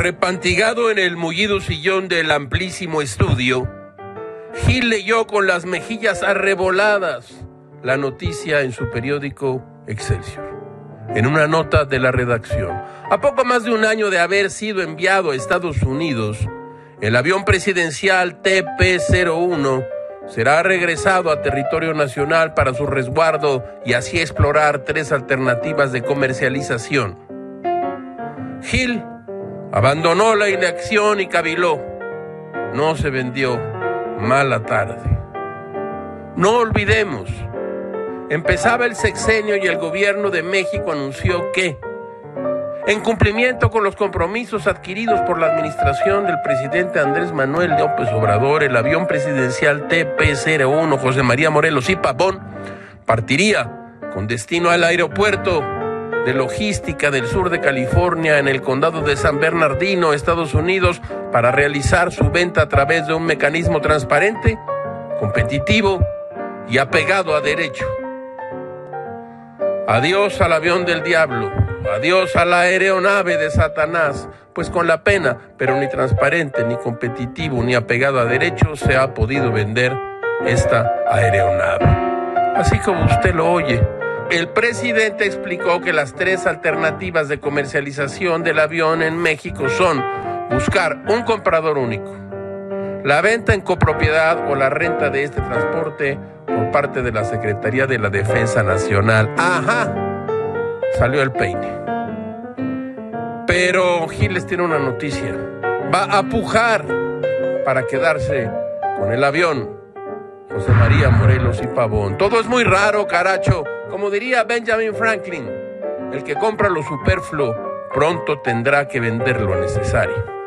Arrepantigado en el mullido sillón del amplísimo estudio, Gil leyó con las mejillas arreboladas la noticia en su periódico Excelsior, en una nota de la redacción. A poco más de un año de haber sido enviado a Estados Unidos, el avión presidencial TP-01 será regresado a territorio nacional para su resguardo y así explorar tres alternativas de comercialización. Gil Abandonó la inacción y caviló. No se vendió. Mala tarde. No olvidemos, empezaba el sexenio y el gobierno de México anunció que, en cumplimiento con los compromisos adquiridos por la administración del presidente Andrés Manuel López Obrador, el avión presidencial TP-01 José María Morelos y Pavón partiría con destino al aeropuerto de logística del sur de California en el condado de San Bernardino, Estados Unidos, para realizar su venta a través de un mecanismo transparente, competitivo y apegado a derecho. Adiós al avión del diablo, adiós a la aeronave de Satanás, pues con la pena, pero ni transparente, ni competitivo, ni apegado a derecho, se ha podido vender esta aeronave. Así como usted lo oye, el presidente explicó que las tres alternativas de comercialización del avión en México son buscar un comprador único, la venta en copropiedad o la renta de este transporte por parte de la Secretaría de la Defensa Nacional. Ajá, salió el peine. Pero Giles tiene una noticia. Va a pujar para quedarse con el avión. José María Morelos y Pavón. Todo es muy raro, caracho. Como diría Benjamin Franklin, el que compra lo superfluo pronto tendrá que vender lo necesario.